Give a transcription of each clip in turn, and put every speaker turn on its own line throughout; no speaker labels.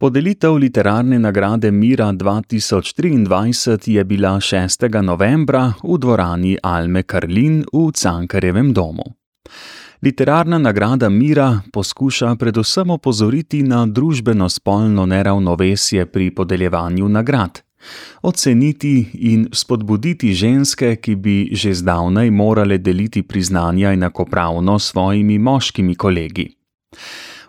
Podelitev literarne nagrade Mira 2023 je bila 6. novembra v dvorani Alme Karlin v Cankarjevem domu. Literarna nagrada Mira poskuša predvsem opozoriti na družbeno-spolno neravnovesje pri podeljevanju nagrad, oceniti in spodbuditi ženske, ki bi že zdavnaj morale deliti priznanja enakopravno s svojimi moškimi kolegi.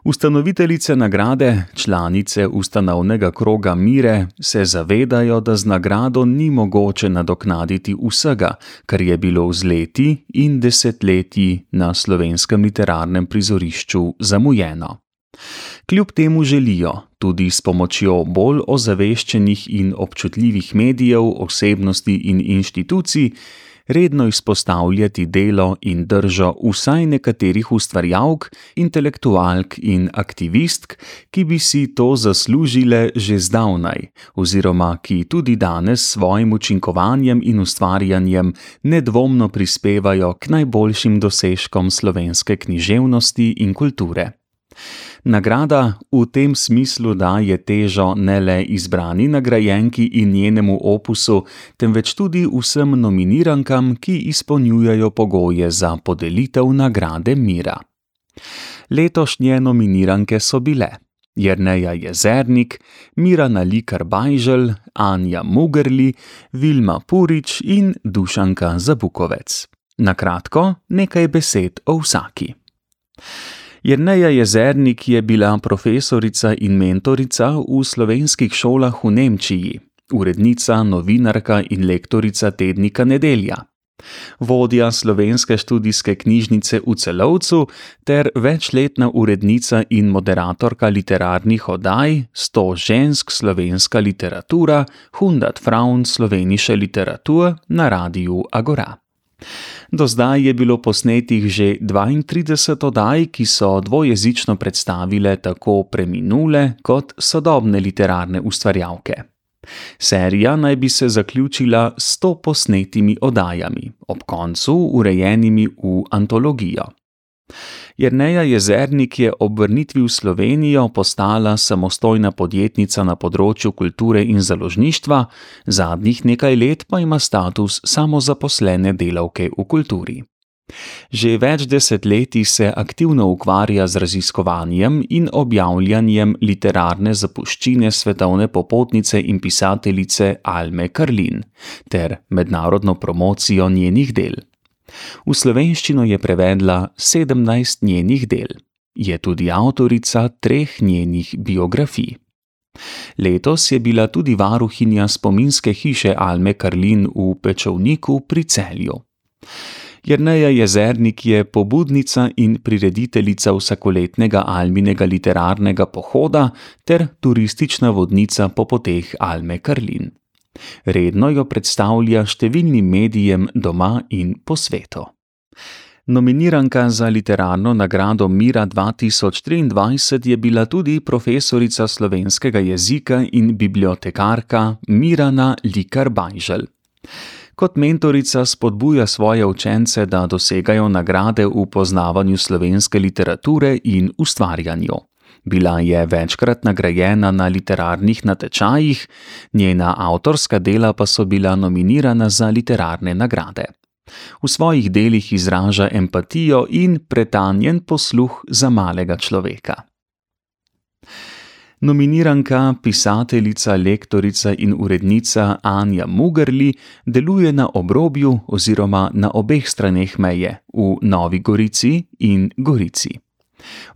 Ustanoviteljice nagrade, članice ustanovnega kroga Mire, se zavedajo, da z nagrado ni mogoče nadoknaditi vsega, kar je bilo z leti in desetletji na slovenskem literarnem prizorišču zamujeno. Kljub temu želijo, tudi s pomočjo bolj ozaveščenih in občutljivih medijev, osebnosti in inštitucij, redno izpostavljati delo in držo vsaj nekaterih ustvarjalk, intelektualk in aktivistk, ki bi si to zaslužile že zdavnaj, oziroma ki tudi danes s svojim učinkovanjem in ustvarjanjem nedvomno prispevajo k najboljšim dosežkom slovenske književnosti in kulture. Nagrada v tem smislu daje težo ne le izbrani nagrajenki in njenemu opusu, temveč tudi vsem nominirankam, ki izpolnjujejo pogoje za podelitev nagrade Mira. Letošnje nominiranke so bile Jrneja Jezernik, Mirana Likar Bajžel, Anja Mugerli, Vilma Purič in Dušanka Zabukovec. Na kratko, nekaj besed o vsaki. Jrneja Jezernik je bila profesorica in mentorica v slovenskih šolah v Nemčiji, urednica, novinarka in lektorica tednika Nedelja, vodja slovenske študijske knjižnice v Celovcu ter večletna urednica in moderatorka literarnih oddaj Sto žensk slovenska literatura, Hundat Fraun slovenische Literatur na radiju Agora. Do zdaj je bilo posnetih že 32 oddaj, ki so dvojezično predstavile tako preminule kot sodobne literarne ustvarjalke. Serija naj bi se zaključila s 100 posnetimi oddajami, ob koncu urejenimi v antologijo. Jrneja Jezernik je ob vrnitvi v Slovenijo postala samostojna podjetnica na področju kulture in založništva, zadnjih nekaj let pa ima status samozaposlene delavke v kulturi. Že več desetletij se aktivno ukvarja z raziskovanjem in objavljanjem literarne zapuščine svetovne popotnice in pisateljice Alme Karlin ter mednarodno promocijo njenih del. V slovenščino je prevedla sedemnajst njenih del, je tudi avtorica treh njenih biografij. Letos je bila tudi varuhinja spominske hiše Alme Karlin v Pečovniku pri celju. Jrneja Jezernik je pobudnica in prirediteljica vsakoletnega Alminega literarnega pohoda ter turistična vodnica po poteh Alme Karlin. Redno jo predstavlja številnim medijem doma in po svetu. Nominiranka za literarno nagrado Mira 2023 je bila tudi profesorica slovenskega jezika in bibliotekarka Mirana Likar Bajžel. Kot mentorica spodbuja svoje učence, da dosegajo nagrade v poznavanju slovenske literature in ustvarjanju. Bila je večkrat nagrajena na literarnih natečajih, njena avtorska dela pa so bila nominirana za literarne nagrade. V svojih delih izraža empatijo in pretanjen posluh za malega človeka. Nominiranka, pisateljica, lektorica in urednica Anja Mugerli deluje na obrobju oziroma na obeh straneh meje, v Novi Gorici in Gorici.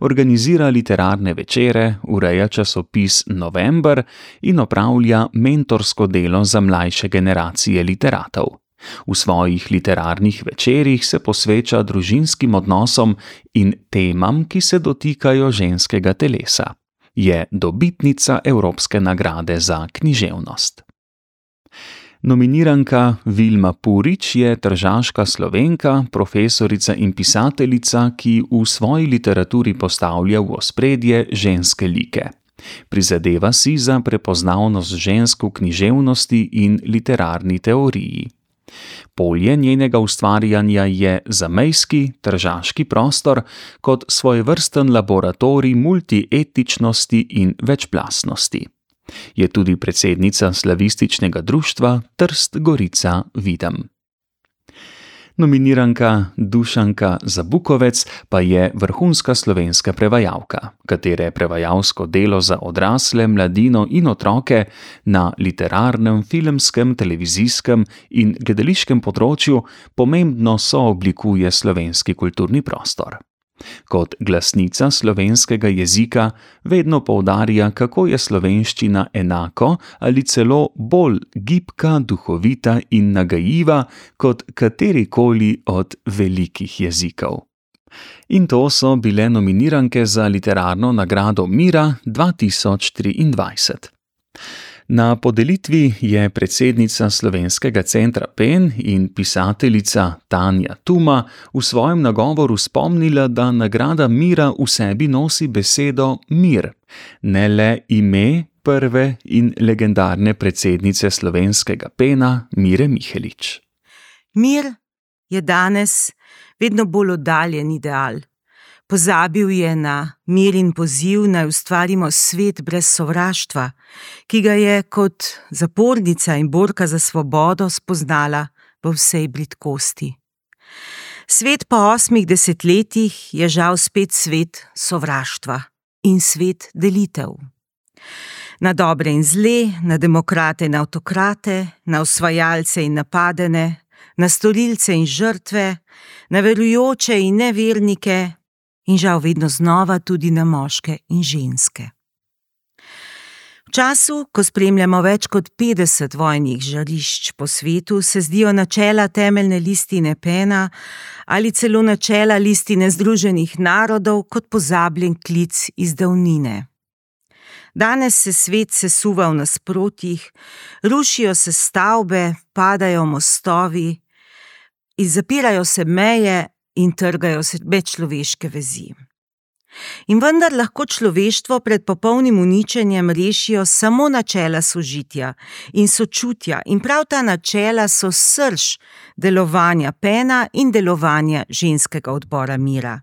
Organizira literarne večere, ureja časopis November in opravlja mentorsko delo za mlajše generacije literatov. V svojih literarnih večerjih se posveča družinskim odnosom in temam, ki se dotikajo ženskega telesa. Je dobitnica Evropske nagrade za književnost. Nominiranka Vilma Purič je tržaška slovenka, profesorica in pisateljica, ki v svoji literaturi postavlja v ospredje ženske like. Prizadeva si za prepoznavnost žensk v književnosti in literarni teoriji. Polje njenega ustvarjanja je zamejski, tržaški prostor kot svojevrsten laboratorij multietičnosti in večplastnosti. Je tudi predsednica slavističnega društva Trst Gorica Videm. Nominiranka Dušanka Zabukovec pa je vrhunska slovenska prevajalka, katere prevajalsko delo za odrasle, mladino in otroke na literarnem, filmskem, televizijskem in gledališkem področju pomembno sooblikuje slovenski kulturni prostor. Kot glasnica slovenskega jezika vedno poudarja, kako je slovenščina enako ali celo bolj gibka, duhovita in nagajiva kot katerikoli od velikih jezikov. In to so bile nominiranke za literarno nagrado Mira 2023. Na podelitvi je predsednica Slovenskega centra PEN in pisateljica Tanja Tuma v svojem nagovoru spomnila, da nagrada Mira v sebi nosi besedo mir, ne le ime prve in legendarne predsednice Slovenskega PEN-a Mire Mihelič.
Mir je danes vedno bolj oddaljen ideal. Pozabil je na mir in poziv, naj ustvarimo svet brez sovraštva, ki ga je kot zapornica in borka za svobodo spoznala v vsej britkosti. Svet po osmih desetletjih je žal spet svet sovraštva in svet delitev. Na dobre in zle, na demokrate in avtokrate, na osvajalce in napadene, na storilce in žrtve, na verujoče in nevernike, in žal vedno znova tudi na moške in ženske. V času, ko spremljamo več kot 50 vojnih žarišč po svetu, se zdijo načela temeljne listine Pena ali celo načela listine Združenih narodov kot pozabljen klic iz davnine. Danes se svet sesuva v nasprotjih, rušijo se stavbe, padajo mostovi, zapirajo se meje in trgajo se medčloveške vezi. In vendar lahko človeštvo pred popolnim uničenjem rešijo samo načela sožitja in sočutja, in prav ta načela so srž delovanja pena in delovanja ženskega odbora mira.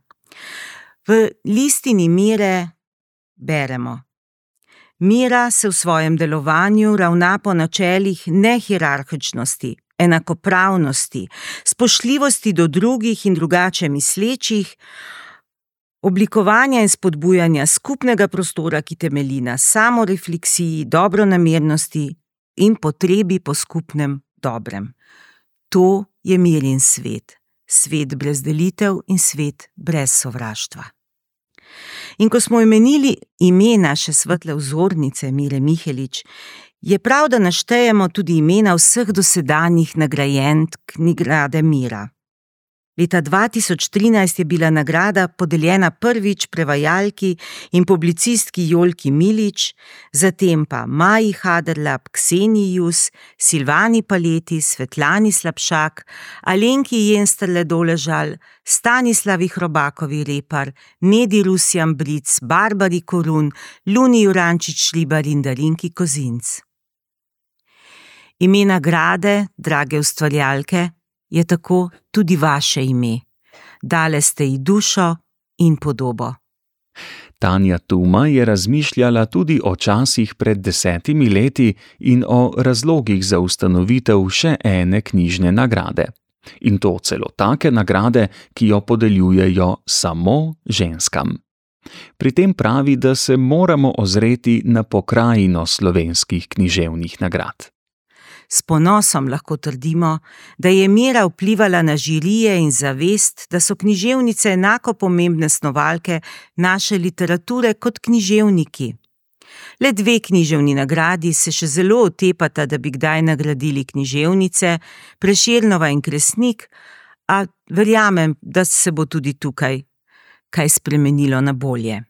V listini mire beremo: Mira se v svojem delovanju ravna po načelih nehierarhičnosti, enakopravnosti, spoštljivosti do drugih in drugače mislečih, oblikovanja in spodbujanja skupnega prostora, ki temelji na samorefleksiji, dobronamernosti in potrebi po skupnem dobrem. To je mir in svet, svet brez delitev in svet brez sovraštva. In ko smo imenili ime naše svetle vzornice Mire Mihelič, Je prav, da naštejemo tudi imena vseh dosedanjih nagrajenk Nagrade Mira. Leta 2013 je bila nagrada podeljena prvič prevajalki in publicistki Jolki Milič, zatem pa Maji Haderlap, Ksenijus, Silvani Paleti, Svetlani Slabšak, Alenki Jensterle Doležal, Stanislavi Hrobakovi Repar, Nedi Rusjan Bric, Barbari Korun, Luni Jurančič Šlibar in Darinki Kozinc. Ime nagrade, drage ustvarjalke, je tako tudi vaše ime. Dale ste ji dušo in podobo.
Tanja Tuma je razmišljala tudi o časih pred desetimi leti in o razlogih za ustanovitev še ene knjižne nagrade. In to celo take nagrade, ki jo podeljujejo samo ženskam. Pri tem pravi, da se moramo ozreti na pokrajino slovenskih književnih nagrad.
S ponosom lahko trdimo, da je mera vplivala na žirije in zavest, da so književnice enako pomembne snovalke naše literature kot književniki. Le dve književni nagradi se še zelo otepata, da bi kdaj nagradili književnice, Preširnova in Kresnik, a verjamem, da se bo tudi tukaj kaj spremenilo na bolje.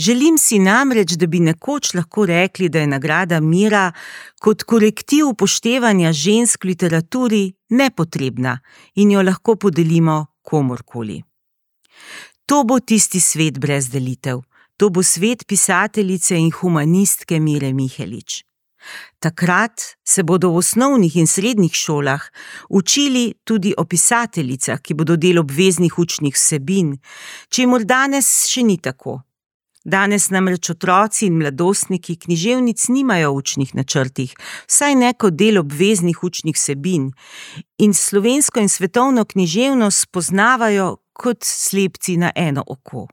Želim si namreč, da bi nekoč lahko rekli, da je nagrada mira kot korektiv upoštevanja žensk v literaturi nepotrebna in jo lahko podelimo komorkoli. To bo tisti svet brez delitev, to bo svet pisateljice in humanistke Mire Mihelič. Takrat se bodo v osnovnih in srednjih šolah učili tudi o pisateljicah, ki bodo del obveznih učnih vsebin, če jim danes še ni tako. Danes namreč otroci in mladostniki književnic nimajo v učnih načrtih, vsaj ne kot del obveznih učnih vsebin, in slovensko in svetovno književnost spoznavajo kot slepci na eno oko.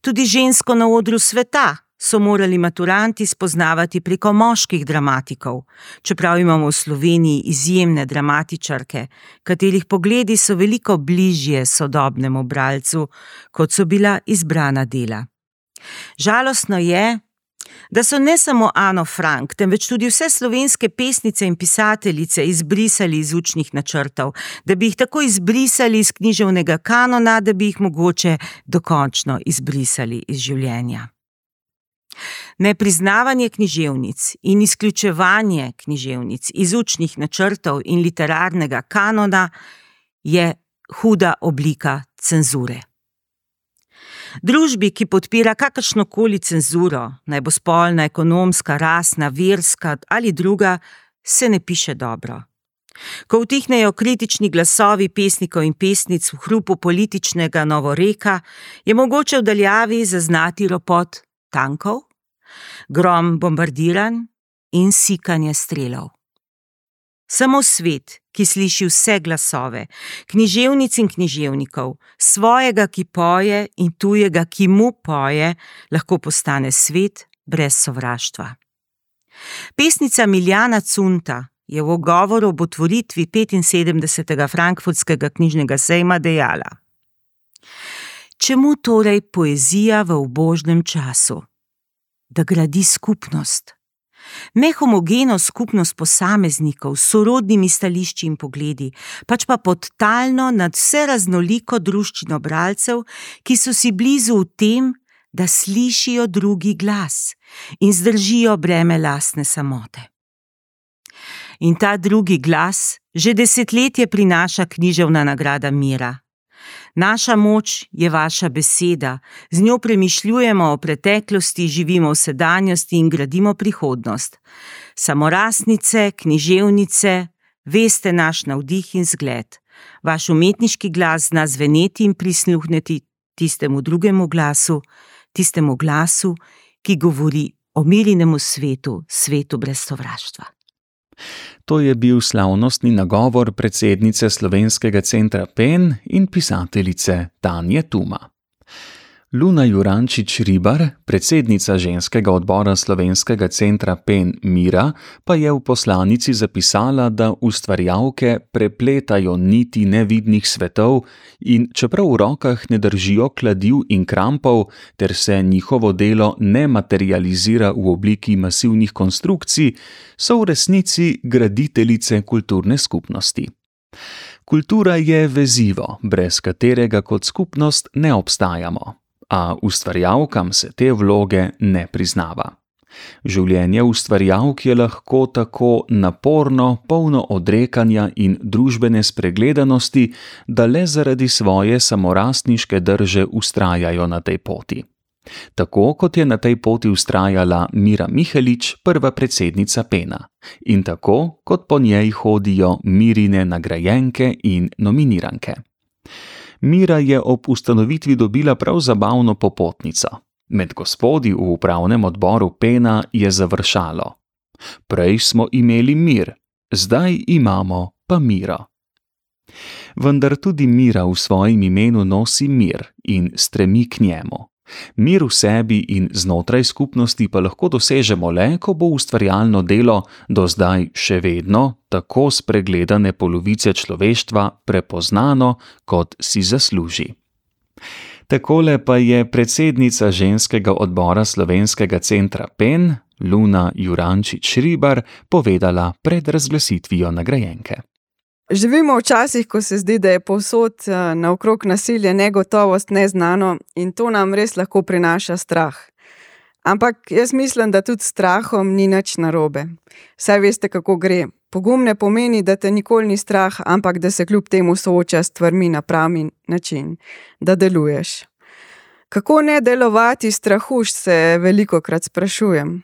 Tudi žensko na odru sveta so morali maturanti spoznavati preko moških dramatikov, čeprav imamo v Sloveniji izjemne dramatičarke, katerih pogledi so veliko bližje sodobnemu bralcu, kot so bila izbrana dela. Žalostno je, da so ne samo Ano Frank, temveč tudi vse slovenske pesnice in pisateljice izbrisali iz učnih načrtov, da bi jih tako izbrisali iz književnega kanona, da bi jih mogoče dokončno izbrisali iz življenja. Nepriznavanje književnic in izključevanje književnic iz učnih načrtov in literarnega kanona je huda oblika cenzure. Družbi, ki podpira kakršno koli cenzuro, naj bo spolna, ekonomska, rasna, verska ali druga, se ne piše dobro. Ko vtihnejo kritični glasovi pesnikov in pesnic v hrupu političnega novoreka, je mogoče v daljavi zaznati ropot tankov, grom bombardiran in sikanje strelov. Samo svet, ki sliši vse glasove, književnic in književnikov, svojega, ki poje in tujega, ki mu poje, lahko postane svet brez sovraštva. Pesnica Miljana Cunta je v govoru ob otvoritvi 75. frankfurtskega knjižnega sejma dejala: Čemu torej poezija v obožnem času? Da gradi skupnost ne homogeno skupnost posameznikov s sorodnimi stališči in pogledi, pač pa podtalno nad vse raznoliko družščino bralcev, ki so si blizu v tem, da slišijo drugi glas in zdržijo breme lastne samote. In ta drugi glas že desetletje prinaša književna nagrada mira. Naša moč je vaša beseda, z njo premišljujemo o preteklosti, živimo v sedanjosti in gradimo prihodnost. Samorasnice, književnice, veste naš navdih in zgled. Vaš umetniški glas zna zveneti in prisluhniti tistemu drugemu glasu, tistemu glasu, ki govori o mirinemu svetu, svetu brez sovraštva.
To je bil slavnostni nagovor predsednice Slovenskega centra PEN in pisateljice Tanje Tuma. Luna Jurančič Ribar, predsednica ženskega odbora slovenskega centra Pen Mira, pa je v poslanici zapisala, da ustvarjalke prepletajo niti nevidnih svetov in čeprav v rokah ne držijo kladiv in krampov, ter se njihovo delo ne materializira v obliki masivnih konstrukcij, so v resnici graditeljice kulturne skupnosti. Kultura je vezivo, brez katerega kot skupnost ne obstajamo a ustvarjalkam se te vloge ne priznava. Življenje ustvarjalk je lahko tako naporno, polno odrekanja in družbene spregledanosti, da le zaradi svoje samorastniške drže ustrajajo na tej poti. Tako kot je na tej poti ustrajala Mira Mihelič, prva predsednica Pena, in tako kot po njej hodijo mirine nagrajenke in nominiranke. Mira je ob ustanovitvi dobila prav zabavno popotnico. Med gospodi v upravnem odboru Pena je završalo: Prej smo imeli mir, zdaj imamo pa miro. Vendar tudi Mira v svojem imenu nosi mir in stremi k njemu. Mir v sebi in znotraj skupnosti pa lahko dosežemo le, ko bo ustvarjalno delo do zdaj še vedno tako spregledane polovice človeštva prepoznano, kot si zasluži. Takole pa je predsednica ženskega odbora slovenskega centra PEN, Luna Jurančič Ribar, povedala pred razglasitvijo nagrajenke.
Živimo v časih, ko se zdi, da je povsod eh, naokrog nasilje, negotovost, neznano in to nam res lahko prinaša strah. Ampak jaz mislim, da tudi strahom ni nič narobe. Saj veste, kako gre. Pogum ne pomeni, da te nikoli ni strah, ampak da se kljub temu sooča s stvarmi na pravi način, da deluješ. Kako ne delovati strahu, se veliko krat sprašujem.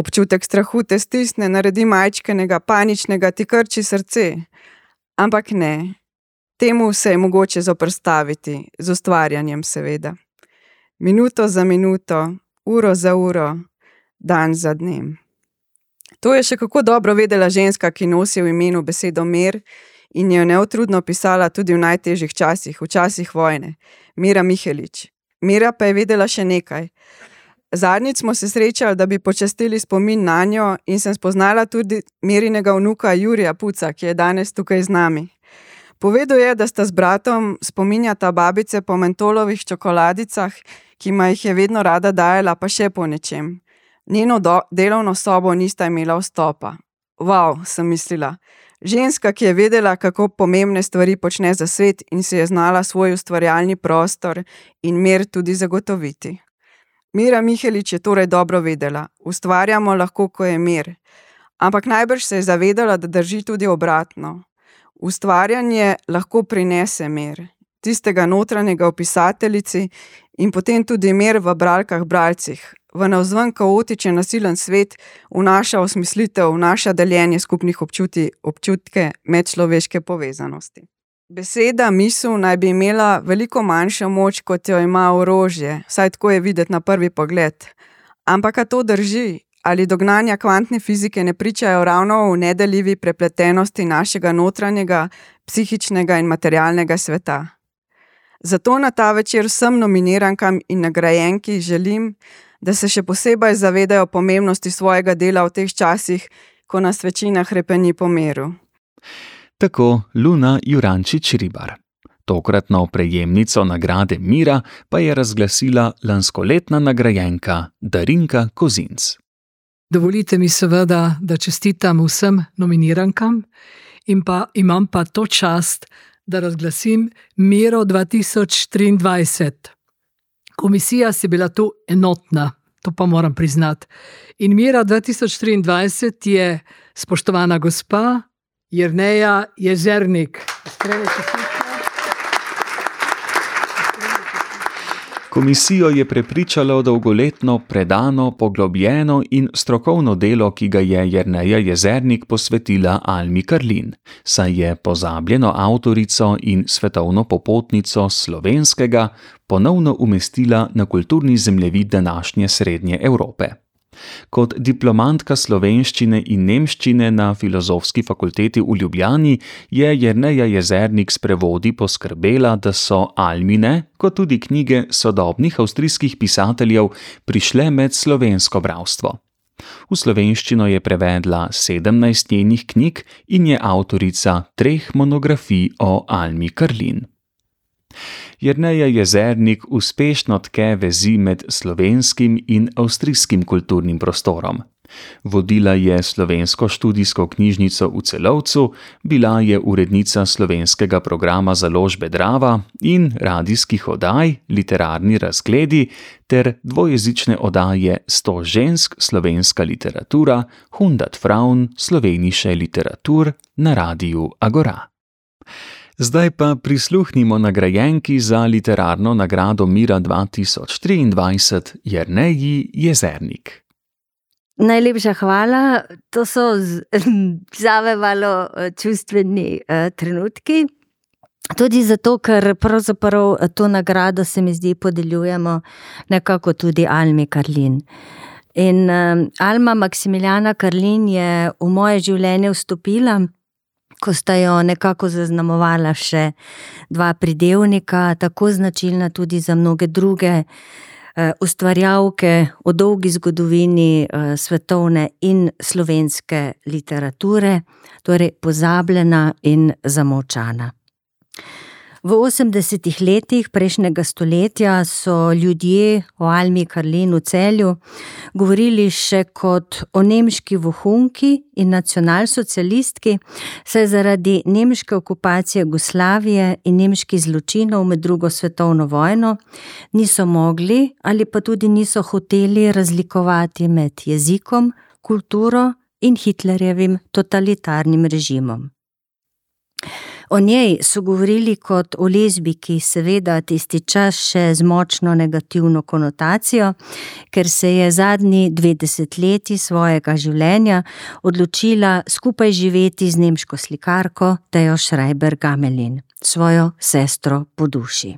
Občutek strahu te stisne, naredi majčkenega, paničnega, ti krči srce. Ampak ne, temu se je mogoče zoprstaviti, z ustvarjanjem, seveda. Minuto za minuto, uro za uro, dan za dnem. To je še kako dobro vedela ženska, ki nosi v imenu besedo mir in jo neutrudno pisala tudi v najtežjih časih, v časih vojne, Mira Mihelič. Mira pa je vedela še nekaj. Zadnjič smo se srečali, da bi počastili spomin na njo, in sem spoznala tudi mirinega vnuka Jurija Puca, ki je danes tukaj z nami. Povedal je, da sta s bratom spominjata babice po mentolovih čokoladicah, ki ma jih je vedno rada dajala, pa še po nečem. Njeno do, delovno sobo nista imela vstopa. Wow, sem mislila. Ženska, ki je vedela, kako pomembne stvari počne za svet in si je znala svoj ustvarjalni prostor in mir tudi zagotoviti. Mira Mihelič je torej dobro vedela: ustvarjamo lahko, ko je mir. Ampak najbrž se je zavedala, da drži tudi obratno. Ustvarjanje lahko prinese mir, tistega notranjega v pisateljici in potem tudi mir v bralkah, bralcih, v navzven kaotičen, nasilen svet, vnaša osmislitev, vnaša deljenje skupnih občuti, občutke medčloveške povezanosti. Beseda, misel naj bi imela veliko manjšo moč, kot jo ima orožje, vsaj tako je videti na prvi pogled. Ampak, a to drži, ali dognanja kvantne fizike ne pričajo ravno o nedeljivi prepletenosti našega notranjega, psihičnega in materialnega sveta? Zato na ta večer vsem nominirankam in nagrajenki želim, da se še posebej zavedajo pomembnosti svojega dela v teh časih, ko nas večina hrepeni po miru.
Tako Luna Jurančič Ribar. Tokratno prejemnico nagrade Mira pa je razglasila lanskoletna nagrajenka Darinka Kozinc.
Dovolite mi seveda, da čestitam vsem nominirankam in pa imam pa to čast, da razglasim Miro 2023. Komisija si bila tu enotna, to pa moram priznati. In Mira 2023 je spoštovana gospa Jrneja Jezernik.
Komisijo je prepričalo dolgoletno, predano, poglobljeno in strokovno delo, ki ga je Jrneja Jezernik posvetila Almi Karlin, saj je pozabljeno avtorico in svetovno popotnico slovenskega ponovno umestila na kulturni zemljevid današnje Srednje Evrope. Kot diplomantka slovenščine in nemščine na filozofski fakulteti v Ljubljani je Jrneja Jezernik s prevodi poskrbela, da so Almine, kot tudi knjige sodobnih avstrijskih pisateljev, prišle med slovensko bravstvo. V slovenščino je prevedla 17 njenih knjig in je avtorica treh monografij o Almi Karlin. Jrneja Jezernik uspešno tke vezi med slovenskim in avstrijskim kulturnim prostorom. Vodila je slovensko študijsko knjižnico v celovcu, bila je urednica slovenskega programa založbe Drava in radijskih oddaj, literarni razgledi ter dvojezične oddaje Sto žensk slovenska literatura, Hundat Fraun sloveniše literatur na radiju Agora. Zdaj pa prisluhnimo nagrajenki za literarno nagrado Mira 2023, Jrneji Jezernik.
Najlepša hvala, to so zame malo eh, čustveni uh, trenutki. Tudi zato, ker pravzaprav eh, to nagrado se mi zdi podeljujemo nekako tudi Almi Karlin. In uh, Alma Maksimiljana Karlin je v moje življenje vstopila ko sta jo nekako zaznamovala še dva pridevnika, tako značilna tudi za mnoge druge uh, ustvarjalke v dolgi zgodovini uh, svetovne in slovenske literature, torej pozabljena in zamočana. V 80-ih letih prejšnjega stoletja so ljudje o Almi Karlinu celju govorili še kot o nemški vohunki in nacionalsocialistki, saj zaradi nemške okupacije Jugoslavije in nemških zločinov med drugo svetovno vojno niso mogli ali pa tudi niso hoteli razlikovati med jezikom, kulturo in Hitlerjevim totalitarnim režimom. O njej so govorili kot o lezbiki, seveda tisti čas še z močno negativno konotacijo, ker se je zadnji dve desetletji svojega življenja odločila skupaj živeti z nemško slikarko Tejo Schreiber Gamelin, svojo sestro po duši.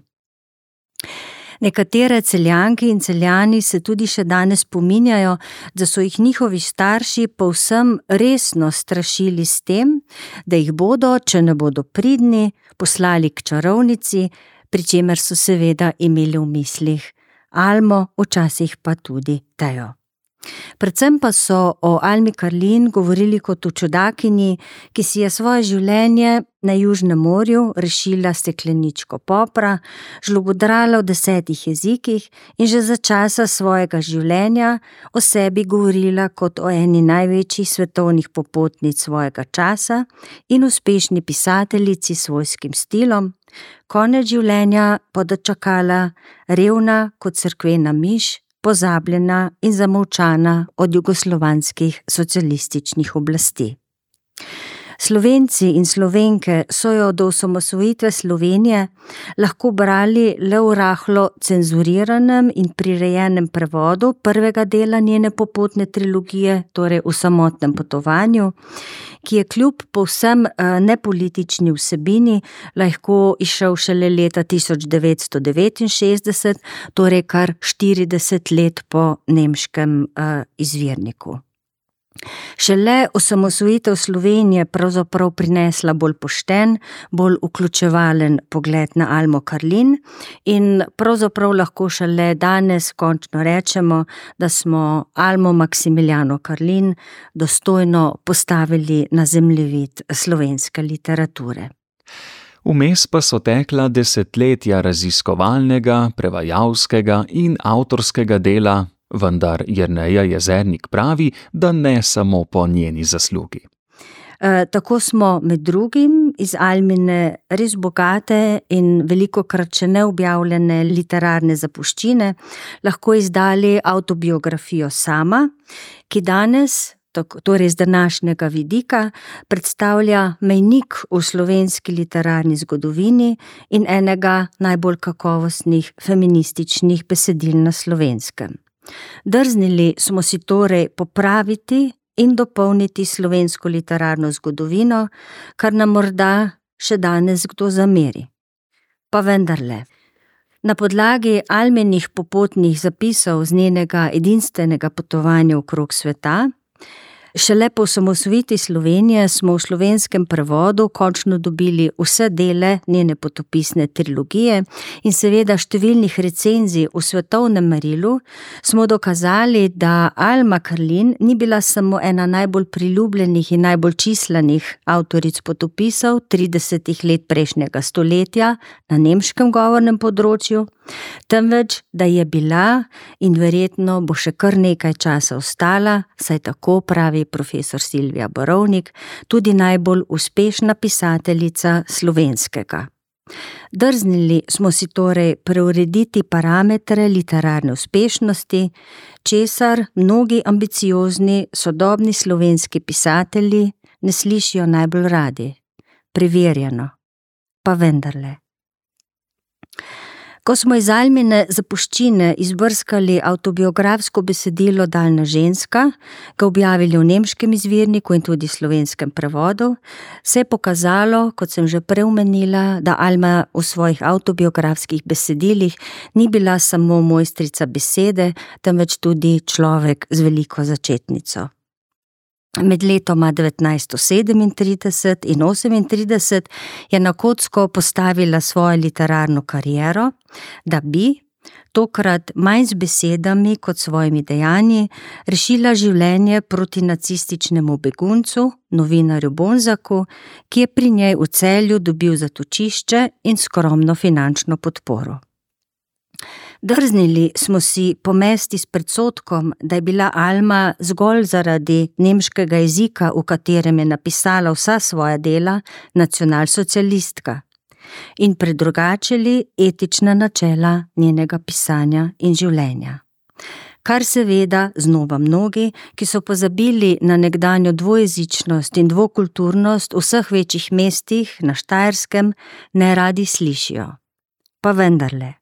Nekatere celjanke in celjani se tudi še danes spominjajo, da so jih njihovi starši povsem resno strašili s tem, da jih bodo, če ne bodo pridni, poslali k čarovnici, pri čemer so seveda imeli v mislih Almo, včasih pa tudi Tejo. Predvsem pa so o Almi Karlin govorili kot o čudakinji, ki si je svoje življenje na Južnem morju rešila stekleničko popra, žlobodrala v desetih jezikih in že za časa svojega življenja o sebi govorila kot o eni največjih svetovnih popotnic svojega časa in uspešni pisateljici s svojskim stilom. Konec življenja pa dočakala revna kot crkvena miš, pozabljena in zamolčana od jugoslovanskih socialističnih oblasti. Slovenci in slovenke so jo do osamosvojitve Slovenije lahko brali le v rahlo cenzuriranem in prirejenem prevodu prvega dela njene popotne trilogije, torej v samotnem potovanju, ki je kljub povsem eh, nepolitični vsebini lahko išel šele leta 1969, torej kar 40 let po nemškem eh, izvirniku. Šele osamosvojitev Slovenije pravzaprav prinesla bolj pošten, bolj vključevalen pogled na Almo Karlin in pravzaprav lahko šele danes končno rečemo, da smo Almo Maksimiljano Karlin dostojno postavili na zemljevid slovenske literature.
Vmes pa so tekla desetletja raziskovalnega, prevajalskega in avtorskega dela, vendar Jrneja Jezernik pravi, da ne samo po njeni zaslugi.
E, tako smo med drugim iz Almine res bogate in veliko krat še neobjavljene literarne zapuščine lahko izdali autobiografijo sama, ki danes, torej z današnjega vidika, predstavlja mejnik v slovenski literarni zgodovini in enega najbolj kakovostnih feminističnih besedil na slovenskem. Drznili smo si torej popraviti in dopolniti slovensko literarno zgodovino, kar nam morda še danes kdo zameri. Pa vendarle. Na podlagi almenih popotnih zapisov z njenega edinstvenega potovanja okrog sveta, Šele po osamosvojitvi Slovenije smo v slovenskem prevodu končno dobili vse dele njene potopisne trilogije in seveda številnih recenzij v svetovnem merilu, smo dokazali, da Alma Karlin ni bila samo ena najbolj priljubljenih in najbolj čislanih avtoric potopisov 30 let prejšnjega stoletja na nemškem govornem področju, temveč da je bila in verjetno bo še kar nekaj časa ostala, saj tako pravi profesor Silvija Borovnik, tudi najbolj uspešna pisateljica slovenskega. Drznili smo si torej preurediti parametre literarne uspešnosti, česar mnogi ambiciozni sodobni slovenski pisatelji ne slišijo najbolj radi. Preverjeno, pa vendarle. Ko smo iz Almine zapuščine izbrskali autobiografsko besedilo Daljna ženska, ga objavili v nemškem izvirniku in tudi slovenskem prevodu, se je pokazalo, kot sem že preumenila, da Alma v svojih autobiografskih besedilih ni bila samo mojstrica besede, temveč tudi človek z veliko začetnico. Med letoma 1937 in 1938 je na kocko postavila svojo literarno kariero, da bi, tokrat manj z besedami kot svojimi dejanji, rešila življenje proti nacističnemu beguncu, novinarju Bonzaku, ki je pri njej v celju dobil zatočišče in skromno finančno podporo. Drznili smo si pomesti s predsotkom, da je bila Alma zgolj zaradi nemškega jezika, v katerem je napisala vsa svoja dela, nacionalsocialistka in predrugačili etična načela njenega pisanja in življenja. kar seveda znova mnogi, ki so pozabili na nekdanjo dvojezičnost in dvokulturnost v vseh večjih mestih na Štajerskem, ne radi slišijo. Pa vendarle.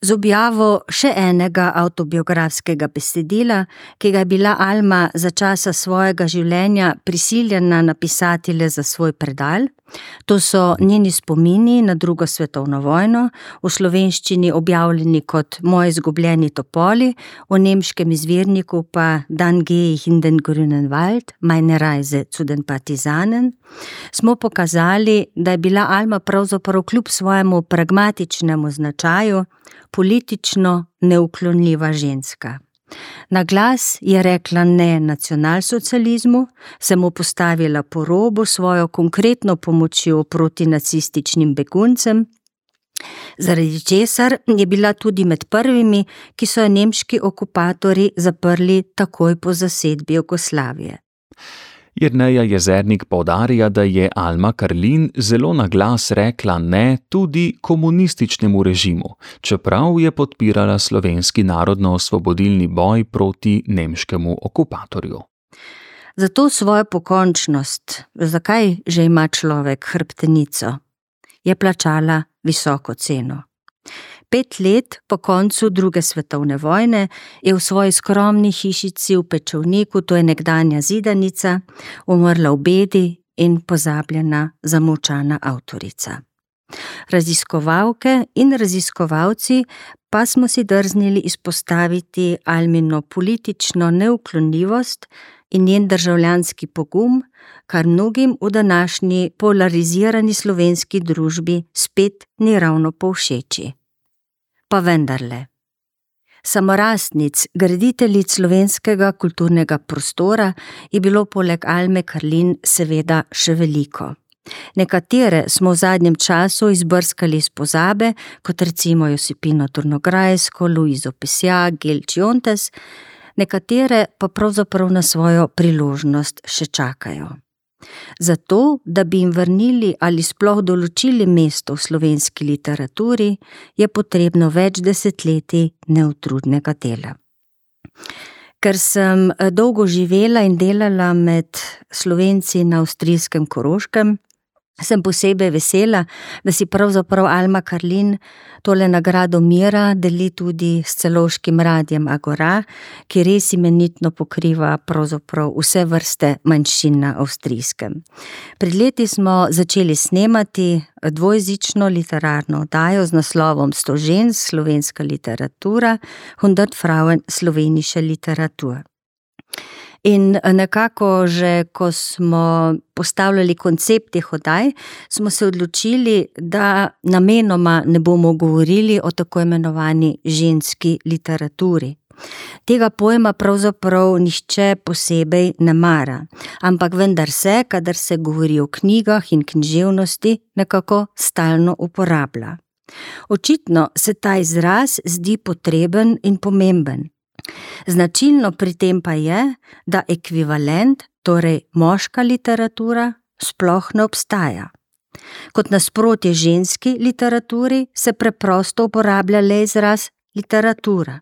Z objavo še enega autobiografskega besedila, ki ga je bila Alma za časa svojega življenja prisiljena napisati le za svoj predal, to so njeni spomini na drugo svetovno vojno, v slovenščini objavljeni kot Moji izgubljeni topoli, v nemškem izvirniku pa Dan Gehe in den Grünen Wald, Meine Reise zu den Partisanen, smo pokazali, da je bila Alma pravzaprav kljub svojemu pragmatičnemu značaju politično neuklonljiva ženska. Na glas je rekla ne nacionalsocializmu, se mu postavila po robu svojo konkretno pomočjo proti nacističnim beguncem, zaradi česar je bila tudi med prvimi, ki so jo nemški okupatori zaprli takoj po zasedbi Jugoslavije.
Jerneja Jezernik povdarja, da je Alma Karlin zelo na glas rekla ne tudi komunističnemu režimu, čeprav je podpirala slovenski narodno-osvobodilni boj proti nemškemu okupatorju.
Za to svojo pokončnost, zakaj že ima človek hrbtenico, je plačala visoko ceno. Pet let po koncu druge svetovne vojne je v svoji skromni hišici v Pečovniku, to je nekdanja zidanica, umrla v bedi in pozabljena zamočana avtorica. Raziskovalke in raziskovalci pa smo si drznili izpostaviti Almino politično neuklonljivost in njen državljanski pogum, kar mnogim v današnji polarizirani slovenski družbi spet ni ravno povšeči pa vendarle. Samorastnic, graditeljic slovenskega kulturnega prostora je bilo poleg Alme Karlin seveda še veliko. Nekatere smo v zadnjem času izbrskali iz pozabe, kot recimo Josipino Turnograjsko, Luizo Pesja, Gelč Jontes, nekatere pa pravzaprav na svojo priložnost še čakajo. Zato, da bi jim vrnili ali sploh določili mesto v slovenski literaturi, je potrebno več desetletij neutrudnega dela. Ker sem eh, dolgo živela in delala med slovenci na avstrijskem Koroškem, sem posebej vesela, da si pravzaprav Alma Karlin tole nagrado mira deli tudi s celoškim radijem Agora, ki res imenitno pokriva pravzaprav vse vrste manjšin na avstrijskem. Pred leti smo začeli snemati dvojezično literarno oddajo z naslovom Sto žensk slovenska literatura, Hundert Frauen slovenische literatur. In eh, nekako, že ko smo postavljali koncept teh oddaj, smo se odločili, da namenoma ne bomo govorili o tako imenovani ženski literaturi. Tega pojma pravzaprav nišče posebej ne mara, ampak vendar se, kadar se govori o knjigah in književnosti, nekako stalno uporablja. Očitno se ta izraz zdi potreben in pomemben. Značilno pri tem pa je, da ekvivalent, torej moška literatura, sploh ne obstaja. Kot nasprotje ženski literaturi se preprosto uporablja le izraz literatura.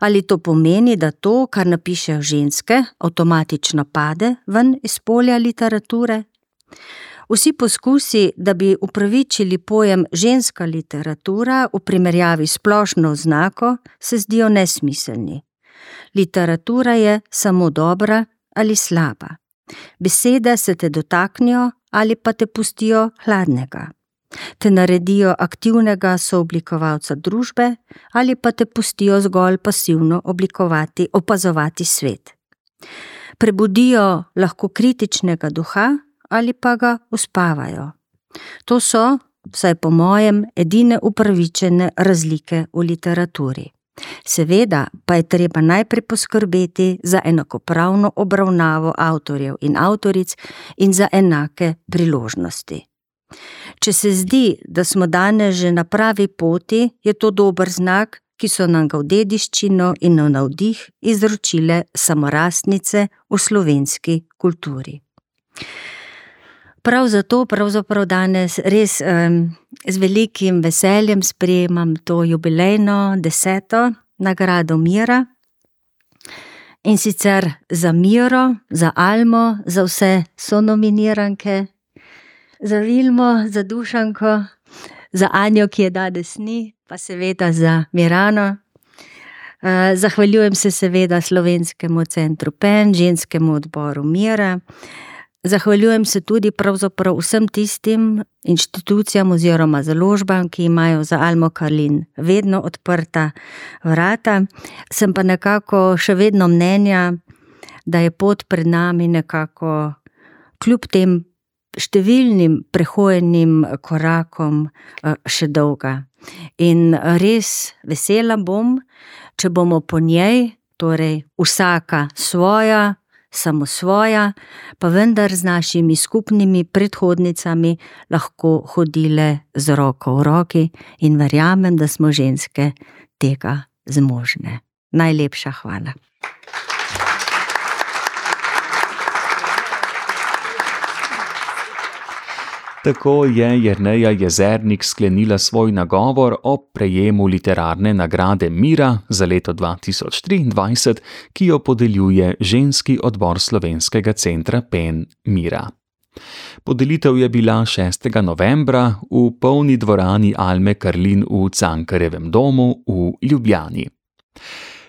Ali to pomeni, da to, kar napišejo ženske, avtomatično pade ven iz polja literature? Vsi poskusi, da bi upravičili pojem ženska literatura v primerjavi s splošno oznako, se zdijo nesmiselni. Literatura je samo dobra ali slaba. Besede se te dotaknijo ali pa te pustijo hladnega. Te naredijo aktivnega sooblikovalca družbe ali pa te pustijo zgolj pasivno oblikovati, opazovati svet. Prebudijo lahko kritičnega duha ali pa ga uspavajo. To so, vsaj po mojem, edine upravičene razlike v literaturi. Seveda pa je treba najprej poskrbeti za enakopravno obravnavo avtorjev in avtoric in za enake priložnosti. Če se zdi, da smo danes že na pravi poti, je to dober znak, ki so nam ga v dediščino in v navdih izročile samorastnice v slovenski kulturi. Prav zato pravzaprav danes res um, z velikim veseljem sprejemam to jubilejno deseto nagrado Mira. In sicer za Miro, za Almo, za vse so nominiranke, za Vilmo, za Dušanko, za Anjo, ki je danes ni, pa seveda za Mirano. Eh, zahvaljujem se seveda Slovenskemu centru PEN, ženskemu odboru Mira. Zahvaljujem se tudi vsem tistim inštitucijam oziroma založbam, ki imajo za Almo Karlin vedno odprta vrata. Sem pa nekako še vedno mnenja, da je pot pred nami nekako kljub tem številnim prehojenim korakom eh, še dolga. In res vesela bom, če bomo po njej, torej vsaka svoja, samo svoja, pa vendar z našimi skupnimi predhodnicami lahko hodile z roko v roki in verjamem, da smo ženske tega zmožne. Najlepša hvala.
Tako je Jrneja Jezernik sklenila svoj nagovor o prejemu literarne nagrade Mira za leto 2023, ki jo podeljuje ženski odbor slovenskega centra PEN Mira. Podelitev je bila 6. novembra v polni dvorani Alme Karlin v Cankarevem domu v Ljubljani.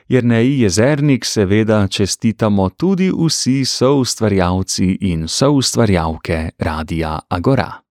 Jrneji Jezernik seveda čestitamo tudi vsi soustvarjalci in soustvarjalke Radia Agora.